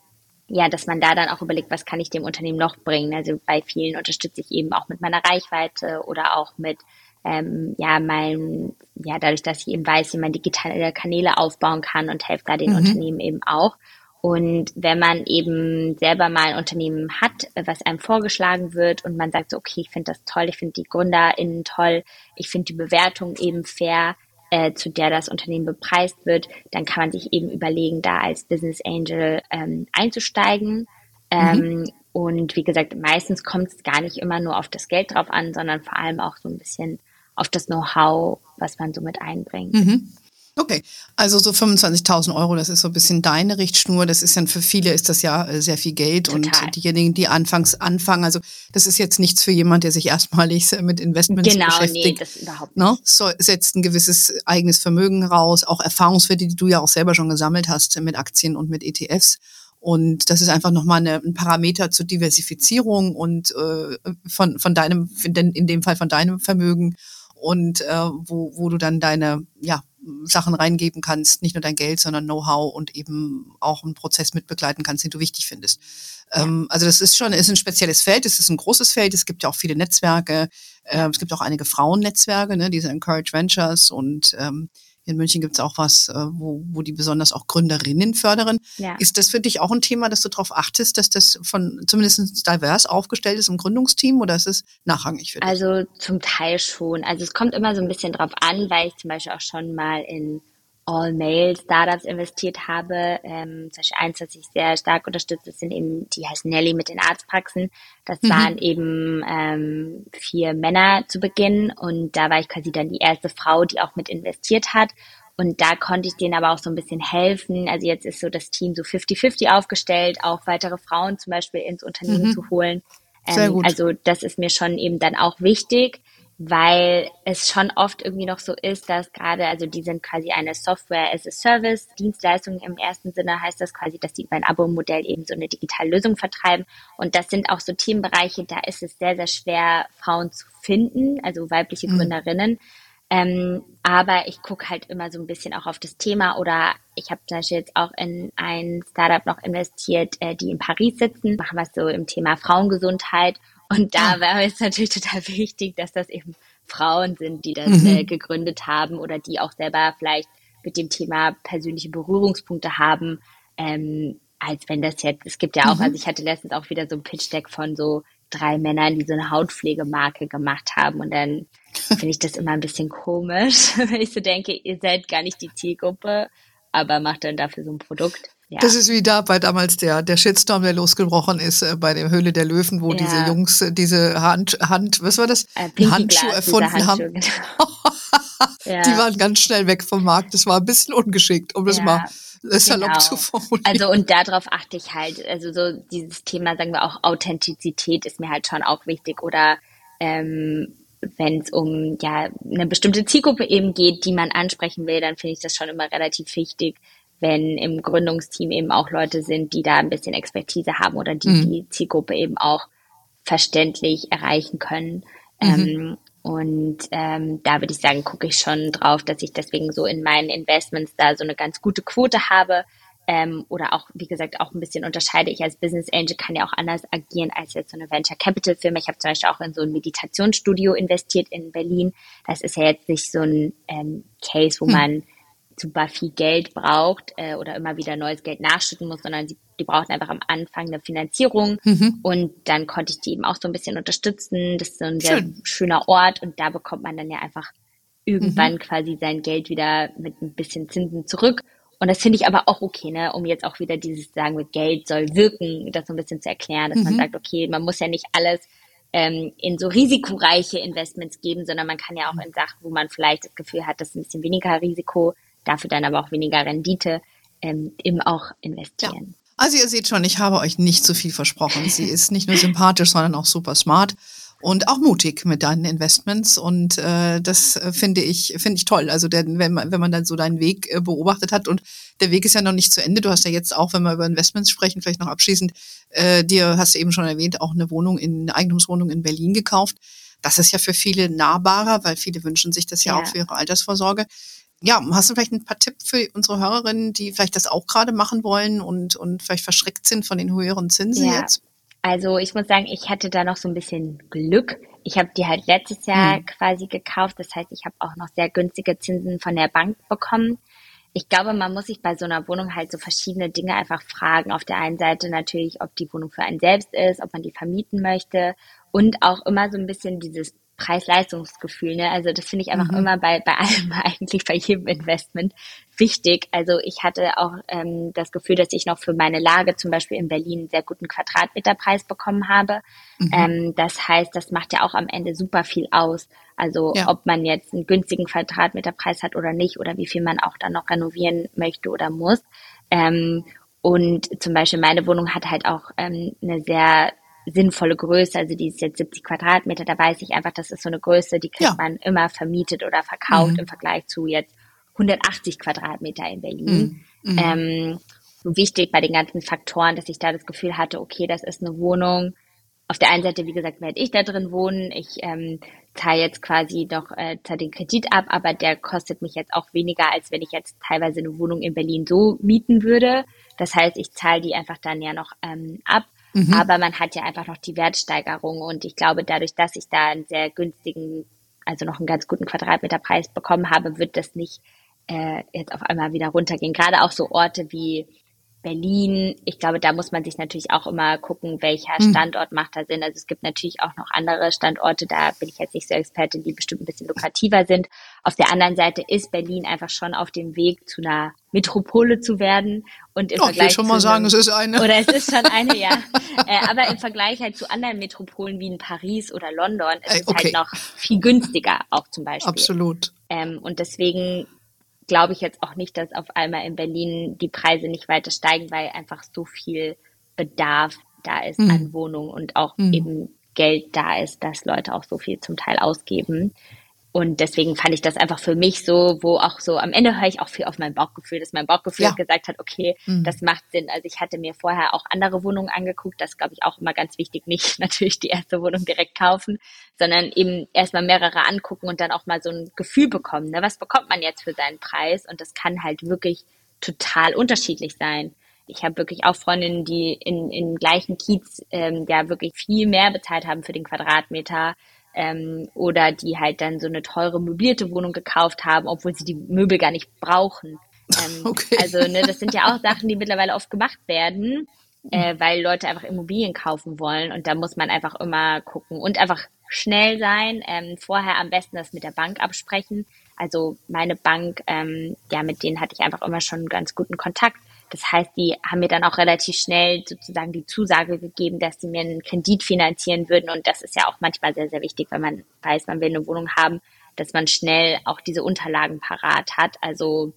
ja, dass man da dann auch überlegt, was kann ich dem Unternehmen noch bringen. Also bei vielen unterstütze ich eben auch mit meiner Reichweite oder auch mit ähm, ja, mein, ja, dadurch, dass ich eben weiß, wie man digitale Kanäle aufbauen kann und helfe da den mhm. Unternehmen eben auch. Und wenn man eben selber mal ein Unternehmen hat, was einem vorgeschlagen wird und man sagt so, okay, ich finde das toll, ich finde die GründerInnen toll, ich finde die Bewertung eben fair, äh, zu der das Unternehmen bepreist wird, dann kann man sich eben überlegen, da als Business Angel ähm, einzusteigen. Ähm, mhm. Und wie gesagt, meistens kommt es gar nicht immer nur auf das Geld drauf an, sondern vor allem auch so ein bisschen auf das Know-how, was man so mit einbringt. Mhm. Okay, also so 25.000 Euro, das ist so ein bisschen deine Richtschnur. Das ist dann für viele ist das ja äh, sehr viel Geld Total. und diejenigen, die anfangs anfangen, also das ist jetzt nichts für jemand, der sich erstmalig mit Investments genau, beschäftigt. Genau, nee, das überhaupt ne? nicht. Ne? So, setzt ein gewisses eigenes Vermögen raus, auch Erfahrungswerte, die du ja auch selber schon gesammelt hast mit Aktien und mit ETFs. Und das ist einfach nochmal eine, ein Parameter zur Diversifizierung und äh, von, von deinem, in dem Fall von deinem Vermögen und äh, wo, wo du dann deine ja, Sachen reingeben kannst, nicht nur dein Geld, sondern Know-how und eben auch einen Prozess mitbegleiten kannst, den du wichtig findest. Ja. Ähm, also das ist schon ist ein spezielles Feld, es ist ein großes Feld, es gibt ja auch viele Netzwerke, äh, es gibt auch einige Frauennetzwerke, ne, diese Encourage Ventures und ähm, in München gibt es auch was, äh, wo, wo die besonders auch Gründerinnen fördern. Ja. Ist das für dich auch ein Thema, dass du darauf achtest, dass das von zumindest divers aufgestellt ist im Gründungsteam oder ist es nachrangig für dich? Also zum Teil schon. Also es kommt immer so ein bisschen drauf an, weil ich zum Beispiel auch schon mal in All-Male-Startups investiert habe. Ähm, zum Beispiel eins, das ich sehr stark unterstütze, sind eben, die heißt Nelly mit den Arztpraxen. Das mhm. waren eben ähm, vier Männer zu Beginn und da war ich quasi dann die erste Frau, die auch mit investiert hat. Und da konnte ich denen aber auch so ein bisschen helfen. Also jetzt ist so das Team so 50-50 aufgestellt, auch weitere Frauen zum Beispiel ins Unternehmen mhm. zu holen. Ähm, also das ist mir schon eben dann auch wichtig weil es schon oft irgendwie noch so ist, dass gerade, also die sind quasi eine Software as a Service, Dienstleistung im ersten Sinne heißt das quasi, dass die über ein Abo-Modell eben so eine digitale Lösung vertreiben. Und das sind auch so Themenbereiche, da ist es sehr, sehr schwer, Frauen zu finden, also weibliche mhm. Gründerinnen. Ähm, aber ich gucke halt immer so ein bisschen auch auf das Thema oder ich habe zum Beispiel jetzt auch in ein Startup noch investiert, äh, die in Paris sitzen, machen was so im Thema Frauengesundheit und da wäre es natürlich total wichtig, dass das eben Frauen sind, die das mhm. äh, gegründet haben oder die auch selber vielleicht mit dem Thema persönliche Berührungspunkte haben, ähm, als wenn das jetzt, es gibt ja auch, mhm. also ich hatte letztens auch wieder so ein Pitch-Deck von so drei Männern, die so eine Hautpflegemarke gemacht haben und dann finde ich das immer ein bisschen komisch, wenn ich so denke, ihr seid gar nicht die Zielgruppe, aber macht dann dafür so ein Produkt. Ja. Das ist wie da bei damals der, der Shitstorm, der losgebrochen ist äh, bei der Höhle der Löwen, wo ja. diese Jungs äh, diese Hand, Hand, was war das? Äh, Handschuh erfunden Handschuh, haben. Genau. ja. Die waren ganz schnell weg vom Markt. Das war ein bisschen ungeschickt, um das mal salopp genau. zu formulieren. Also und darauf achte ich halt. Also so dieses Thema, sagen wir auch Authentizität ist mir halt schon auch wichtig oder ähm, wenn es um ja eine bestimmte Zielgruppe eben geht, die man ansprechen will, dann finde ich das schon immer relativ wichtig, wenn im Gründungsteam eben auch Leute sind, die da ein bisschen Expertise haben oder die mhm. die Zielgruppe eben auch verständlich erreichen können. Mhm. Ähm, Und ähm, da würde ich sagen, gucke ich schon drauf, dass ich deswegen so in meinen Investments da so eine ganz gute Quote habe. Ähm, oder auch, wie gesagt, auch ein bisschen unterscheide. Ich als Business Angel kann ja auch anders agieren als jetzt so eine Venture Capital Firma. Ich habe zum Beispiel auch in so ein Meditationsstudio investiert in Berlin. Das ist ja jetzt nicht so ein ähm, Case, wo hm. man super viel Geld braucht äh, oder immer wieder neues Geld nachschütten muss, sondern sie, die brauchten einfach am Anfang eine Finanzierung mhm. und dann konnte ich die eben auch so ein bisschen unterstützen. Das ist so ein sehr Schön. schöner Ort und da bekommt man dann ja einfach irgendwann mhm. quasi sein Geld wieder mit ein bisschen Zinsen zurück. Und das finde ich aber auch okay, ne, um jetzt auch wieder dieses sagen mit Geld soll wirken, das so ein bisschen zu erklären, dass mhm. man sagt, okay, man muss ja nicht alles ähm, in so risikoreiche Investments geben, sondern man kann ja auch in Sachen, wo man vielleicht das Gefühl hat, dass ein bisschen weniger Risiko dafür dann aber auch weniger Rendite ähm, eben auch investieren. Ja. Also ihr seht schon, ich habe euch nicht zu viel versprochen. Sie ist nicht nur sympathisch, sondern auch super smart und auch mutig mit deinen Investments und äh, das äh, finde ich finde ich toll. Also denn, wenn man wenn man dann so deinen Weg äh, beobachtet hat und der Weg ist ja noch nicht zu Ende. Du hast ja jetzt auch, wenn wir über Investments sprechen, vielleicht noch abschließend, äh, dir hast du eben schon erwähnt, auch eine Wohnung in eine Eigentumswohnung in Berlin gekauft. Das ist ja für viele nahbarer, weil viele wünschen sich das ja, ja. auch für ihre Altersvorsorge ja, hast du vielleicht ein paar Tipps für unsere Hörerinnen, die vielleicht das auch gerade machen wollen und, und vielleicht verschreckt sind von den höheren Zinsen ja. jetzt? Also ich muss sagen, ich hatte da noch so ein bisschen Glück. Ich habe die halt letztes Jahr hm. quasi gekauft. Das heißt, ich habe auch noch sehr günstige Zinsen von der Bank bekommen. Ich glaube, man muss sich bei so einer Wohnung halt so verschiedene Dinge einfach fragen. Auf der einen Seite natürlich, ob die Wohnung für einen selbst ist, ob man die vermieten möchte und auch immer so ein bisschen dieses Preis-Leistungsgefühl. Ne? Also das finde ich einfach mhm. immer bei, bei allem, eigentlich bei jedem Investment wichtig. Also ich hatte auch ähm, das Gefühl, dass ich noch für meine Lage zum Beispiel in Berlin einen sehr guten Quadratmeterpreis bekommen habe. Mhm. Ähm, das heißt, das macht ja auch am Ende super viel aus. Also ja. ob man jetzt einen günstigen Quadratmeterpreis hat oder nicht oder wie viel man auch dann noch renovieren möchte oder muss. Ähm, und zum Beispiel meine Wohnung hat halt auch ähm, eine sehr sinnvolle Größe. Also die ist jetzt 70 Quadratmeter. Da weiß ich einfach, das ist so eine Größe, die kriegt ja. man immer vermietet oder verkauft mhm. im Vergleich zu jetzt 180 Quadratmeter in Berlin. Mhm. mhm. Ähm, wichtig bei den ganzen Faktoren, dass ich da das Gefühl hatte, okay, das ist eine Wohnung. Auf der einen Seite, wie gesagt, werde ich da drin wohnen. Ich ähm, zahle jetzt quasi noch äh, den Kredit ab, aber der kostet mich jetzt auch weniger, als wenn ich jetzt teilweise eine Wohnung in Berlin so mieten würde. Das heißt, ich zahle die einfach dann ja noch ähm, ab Mhm. Aber man hat ja einfach noch die Wertsteigerung und ich glaube, dadurch, dass ich da einen sehr günstigen, also noch einen ganz guten Quadratmeterpreis bekommen habe, wird das nicht äh, jetzt auf einmal wieder runtergehen. Gerade auch so Orte wie Berlin, ich glaube, da muss man sich natürlich auch immer gucken, welcher hm. Standort macht da Sinn. Also es gibt natürlich auch noch andere Standorte, da bin ich jetzt nicht so Expertin, die bestimmt ein bisschen lukrativer sind. Auf der anderen Seite ist Berlin einfach schon auf dem Weg zu einer Metropole zu werden. Und im Doch, Vergleich ich will schon mal sagen, es ist eine. Oder es ist schon eine, ja. äh, aber im Vergleich halt zu anderen Metropolen wie in Paris oder London ist Ey, es halt noch viel günstiger auch zum Beispiel. Absolut. Ähm, und deswegen glaube ich jetzt auch nicht, dass auf einmal in Berlin die Preise nicht weiter steigen, weil einfach so viel Bedarf da ist mhm. an Wohnungen und auch mhm. eben Geld da ist, dass Leute auch so viel zum Teil ausgeben. Und deswegen fand ich das einfach für mich so, wo auch so, am Ende höre ich auch viel auf mein Bauchgefühl, dass mein Bauchgefühl ja. gesagt hat, okay, mhm. das macht Sinn. Also ich hatte mir vorher auch andere Wohnungen angeguckt, das glaube ich auch immer ganz wichtig, nicht natürlich die erste Wohnung direkt kaufen, sondern eben erstmal mehrere angucken und dann auch mal so ein Gefühl bekommen, ne? was bekommt man jetzt für seinen Preis? Und das kann halt wirklich total unterschiedlich sein. Ich habe wirklich auch Freundinnen, die in, in gleichen Kiez ähm, ja wirklich viel mehr bezahlt haben für den Quadratmeter ähm, oder die halt dann so eine teure möblierte Wohnung gekauft haben, obwohl sie die Möbel gar nicht brauchen. Ähm, okay. Also ne, das sind ja auch Sachen, die mittlerweile oft gemacht werden, äh, weil Leute einfach Immobilien kaufen wollen und da muss man einfach immer gucken und einfach schnell sein. Ähm, vorher am besten das mit der Bank absprechen. Also meine Bank, ähm, ja, mit denen hatte ich einfach immer schon einen ganz guten Kontakt. Das heißt, die haben mir dann auch relativ schnell sozusagen die Zusage gegeben, dass sie mir einen Kredit finanzieren würden. Und das ist ja auch manchmal sehr, sehr wichtig, wenn man weiß, man will eine Wohnung haben, dass man schnell auch diese Unterlagen parat hat. Also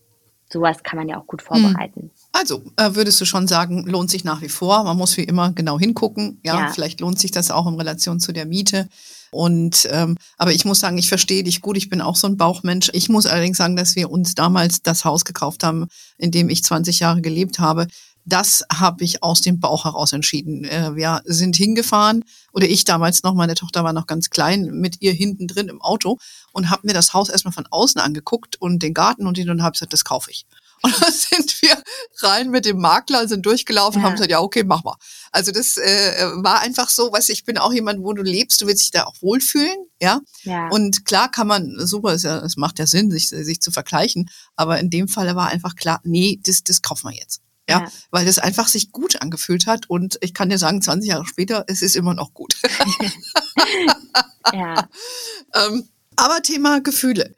sowas kann man ja auch gut vorbereiten. Also äh, würdest du schon sagen, lohnt sich nach wie vor. Man muss wie immer genau hingucken. Ja, ja. vielleicht lohnt sich das auch in Relation zu der Miete. Und ähm, aber ich muss sagen, ich verstehe dich gut. Ich bin auch so ein Bauchmensch. Ich muss allerdings sagen, dass wir uns damals das Haus gekauft haben, in dem ich 20 Jahre gelebt habe das habe ich aus dem Bauch heraus entschieden. Äh, wir sind hingefahren, oder ich damals noch, meine Tochter war noch ganz klein, mit ihr hinten drin im Auto und habe mir das Haus erstmal von außen angeguckt und den Garten und den und habe gesagt, das kaufe ich. Und dann sind wir rein mit dem Makler, sind durchgelaufen, ja. haben gesagt, ja, okay, mach mal. Also das äh, war einfach so, was ich bin auch jemand, wo du lebst, du willst dich da auch wohlfühlen, ja. ja. Und klar kann man, super, es ja, macht ja Sinn, sich, sich zu vergleichen, aber in dem Fall war einfach klar, nee, das, das kaufen wir jetzt. Ja, ja, weil es einfach sich gut angefühlt hat und ich kann dir sagen, 20 Jahre später, es ist immer noch gut. ja. ähm, aber Thema Gefühle.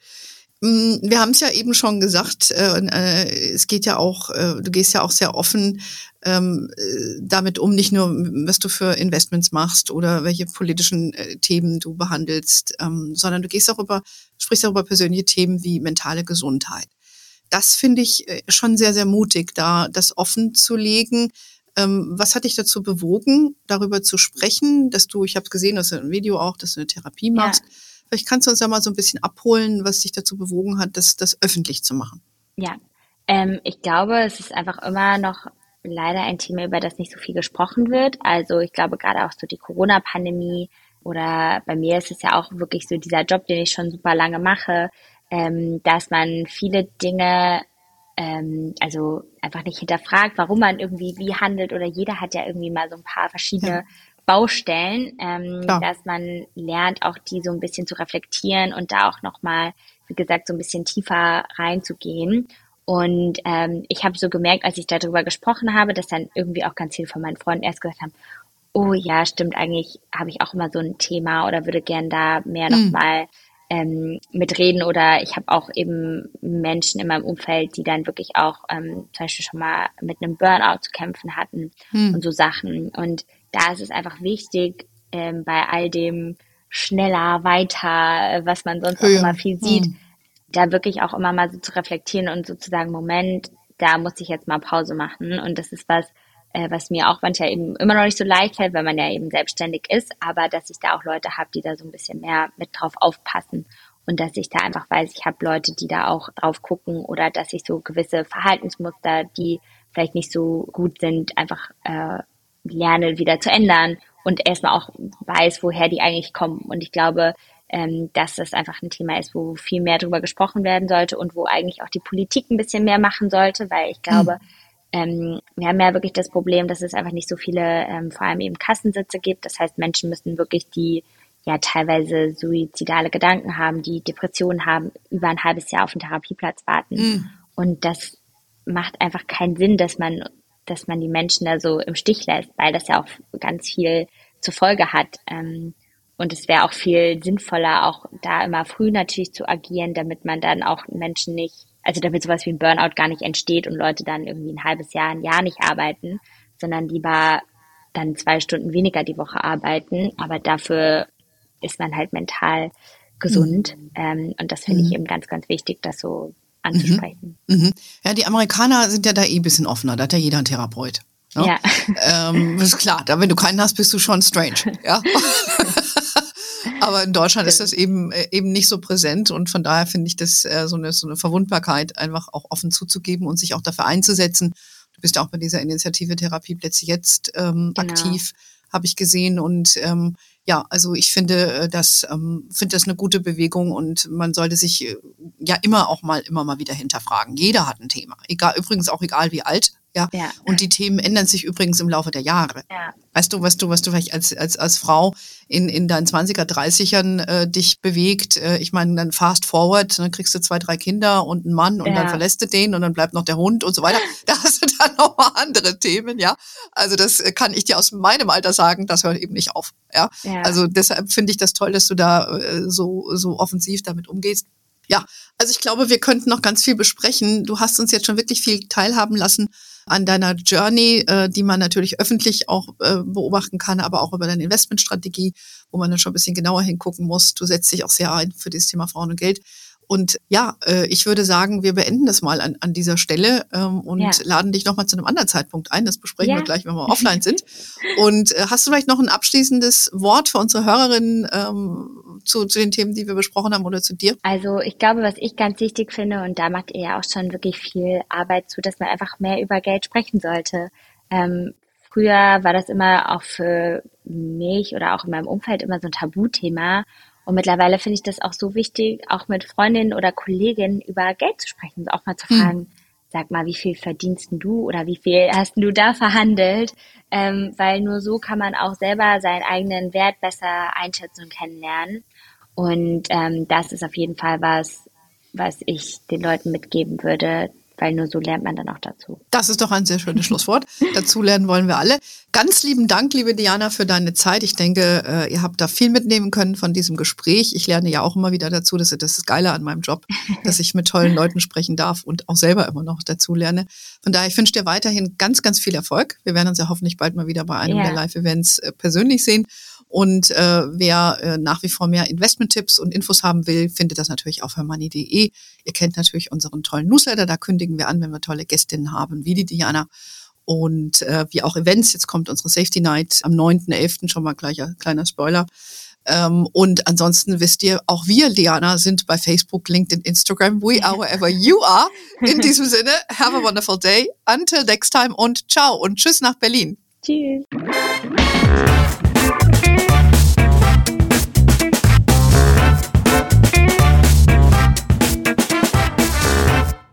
Mm, wir haben es ja eben schon gesagt, äh, äh, es geht ja auch, äh, du gehst ja auch sehr offen ähm, äh, damit um, nicht nur, was du für Investments machst oder welche politischen äh, Themen du behandelst, ähm, sondern du gehst auch über, sprichst auch über persönliche Themen wie mentale Gesundheit. Das finde ich äh, schon sehr, sehr mutig, da das offen zu legen. Ähm, was hat dich dazu bewogen, darüber zu sprechen, dass du, ich habe gesehen, dass du ein Video auch, dass du eine Therapie machst. Ja Vielleicht kannst du uns ja mal so ein bisschen abholen, was dich dazu bewogen hat, das, das öffentlich zu machen. Ja, ähm, ich glaube, es ist einfach immer noch leider ein Thema, über das nicht so viel gesprochen wird. Also ich glaube gerade auch so die Corona-Pandemie oder bei mir ist es ja auch wirklich so dieser Job, den ich schon super lange mache, ähm, dass man viele Dinge ähm, also einfach nicht hinterfragt, warum man irgendwie wie handelt oder jeder hat ja irgendwie mal so ein paar verschiedene ja. Baustellen, ähm, dass man lernt, auch die so ein bisschen zu reflektieren und da auch nochmal, wie gesagt, so ein bisschen tiefer reinzugehen. Und ähm, ich habe so gemerkt, als ich darüber gesprochen habe, dass dann irgendwie auch ganz viele von meinen Freunden erst gesagt haben, oh ja, stimmt, eigentlich habe ich auch immer so ein Thema oder würde gern da mehr mhm. nochmal ähm, mitreden oder ich habe auch eben Menschen in meinem Umfeld, die dann wirklich auch ähm, zum Beispiel schon mal mit einem Burnout zu kämpfen hatten mhm. und so Sachen. Und da ist es einfach wichtig, ähm, bei all dem schneller, weiter, was man sonst auch immer viel sieht, mhm. da wirklich auch immer mal so zu reflektieren und sozusagen, Moment, da muss ich jetzt mal Pause machen. Und das ist was, äh, was mir auch manchmal eben immer noch nicht so leicht fällt, weil man ja eben selbstständig ist, aber dass ich da auch Leute habe, die da so ein bisschen mehr mit drauf aufpassen und dass ich da einfach weiß, ich habe Leute, die da auch drauf gucken oder dass ich so gewisse Verhaltensmuster, die vielleicht nicht so gut sind, einfach äh, lerne wieder zu ändern und erstmal auch weiß, woher die eigentlich kommen. Und ich glaube, ähm, dass das einfach ein Thema ist, wo viel mehr darüber gesprochen werden sollte und wo eigentlich auch die Politik ein bisschen mehr machen sollte, weil ich glaube, mhm. ähm, wir haben ja wirklich das Problem, dass es einfach nicht so viele, ähm, vor allem eben Kassensitze gibt. Das heißt, Menschen müssen wirklich die ja teilweise suizidale Gedanken haben, die Depressionen haben, über ein halbes Jahr auf den Therapieplatz warten. Mhm. Und das macht einfach keinen Sinn, dass man dass man die Menschen da so im Stich lässt, weil das ja auch ganz viel zur Folge hat. Ähm, und es wäre auch viel sinnvoller, auch da immer früh natürlich zu agieren, damit man dann auch Menschen nicht, also damit sowas wie ein Burnout gar nicht entsteht und Leute dann irgendwie ein halbes Jahr, ein Jahr nicht arbeiten, sondern lieber dann zwei Stunden weniger die Woche arbeiten. Aber dafür ist man halt mental gesund. Mhm. Ähm, und das finde mhm. ich eben ganz, ganz wichtig, das so anzusprechen. Mhm. Mhm. Ja, die Amerikaner sind ja da eh ein bisschen offener, da hat ja jeder einen Therapeut. Ne? Ja. Ähm, ist klar, da, wenn du keinen hast, bist du schon strange. Ja. Aber in Deutschland ist das eben, äh, eben nicht so präsent und von daher finde ich das äh, so, eine, so eine Verwundbarkeit einfach auch offen zuzugeben und sich auch dafür einzusetzen. Du bist ja auch bei dieser Initiative Therapieplätze jetzt ähm, genau. aktiv, habe ich gesehen und ähm, ja, also ich finde äh, das, ähm, finde das eine gute Bewegung und man sollte sich äh, ja immer auch mal, immer mal wieder hinterfragen. Jeder hat ein Thema. Egal, übrigens auch egal wie alt. Ja? ja. Und die Themen ändern sich übrigens im Laufe der Jahre. Ja. Weißt du, was du, was du vielleicht als, als, als Frau in, in deinen 20er, 30ern äh, dich bewegt? Äh, ich meine, dann fast forward, dann kriegst du zwei, drei Kinder und einen Mann und ja. dann verlässt du den und dann bleibt noch der Hund und so weiter. Da hast du dann nochmal andere Themen, ja. Also das äh, kann ich dir aus meinem Alter sagen, das hört eben nicht auf. Ja. ja. Also deshalb finde ich das toll, dass du da äh, so, so offensiv damit umgehst. Ja, also ich glaube, wir könnten noch ganz viel besprechen. Du hast uns jetzt schon wirklich viel teilhaben lassen an deiner Journey, äh, die man natürlich öffentlich auch äh, beobachten kann, aber auch über deine Investmentstrategie, wo man dann schon ein bisschen genauer hingucken muss. Du setzt dich auch sehr ein für das Thema Frauen und Geld. Und ja, äh, ich würde sagen, wir beenden das mal an, an dieser Stelle ähm, und ja. laden dich nochmal zu einem anderen Zeitpunkt ein. Das besprechen ja. wir gleich, wenn wir offline sind. Und äh, hast du vielleicht noch ein abschließendes Wort für unsere Hörerinnen, ähm, zu, zu den Themen, die wir besprochen haben oder zu dir? Also ich glaube, was ich ganz wichtig finde, und da macht ihr ja auch schon wirklich viel Arbeit zu, dass man einfach mehr über Geld sprechen sollte. Ähm, früher war das immer auch für mich oder auch in meinem Umfeld immer so ein Tabuthema. Und mittlerweile finde ich das auch so wichtig, auch mit Freundinnen oder Kolleginnen über Geld zu sprechen, auch mal zu hm. fragen, hm. sag mal, wie viel verdienst du oder wie viel hast du da verhandelt? Ähm, weil nur so kann man auch selber seinen eigenen Wert besser einschätzen und kennenlernen. Und ähm, das ist auf jeden Fall was, was ich den Leuten mitgeben würde, weil nur so lernt man dann auch dazu. Das ist doch ein sehr schönes Schlusswort. dazu lernen wollen wir alle. Ganz lieben Dank, liebe Diana, für deine Zeit. Ich denke, äh, ihr habt da viel mitnehmen können von diesem Gespräch. Ich lerne ja auch immer wieder dazu, dass das ist Geile an meinem Job, dass ich mit tollen Leuten sprechen darf und auch selber immer noch dazu lerne. Von daher, ich wünsche dir weiterhin ganz, ganz viel Erfolg. Wir werden uns ja hoffentlich bald mal wieder bei einem ja. der Live-Events äh, persönlich sehen. Und äh, wer äh, nach wie vor mehr Investment-Tipps und Infos haben will, findet das natürlich auf hermoney.de. Ihr kennt natürlich unseren tollen Newsletter, da kündigen wir an, wenn wir tolle Gästinnen haben, wie die Diana. Und äh, wie auch Events, jetzt kommt unsere Safety Night am 9.11., schon mal gleicher kleiner Spoiler. Ähm, und ansonsten wisst ihr, auch wir, Diana, sind bei Facebook, LinkedIn, Instagram. We are wherever you are. In diesem Sinne, have a wonderful day. Until next time und ciao und tschüss nach Berlin. Tschüss. Thank you.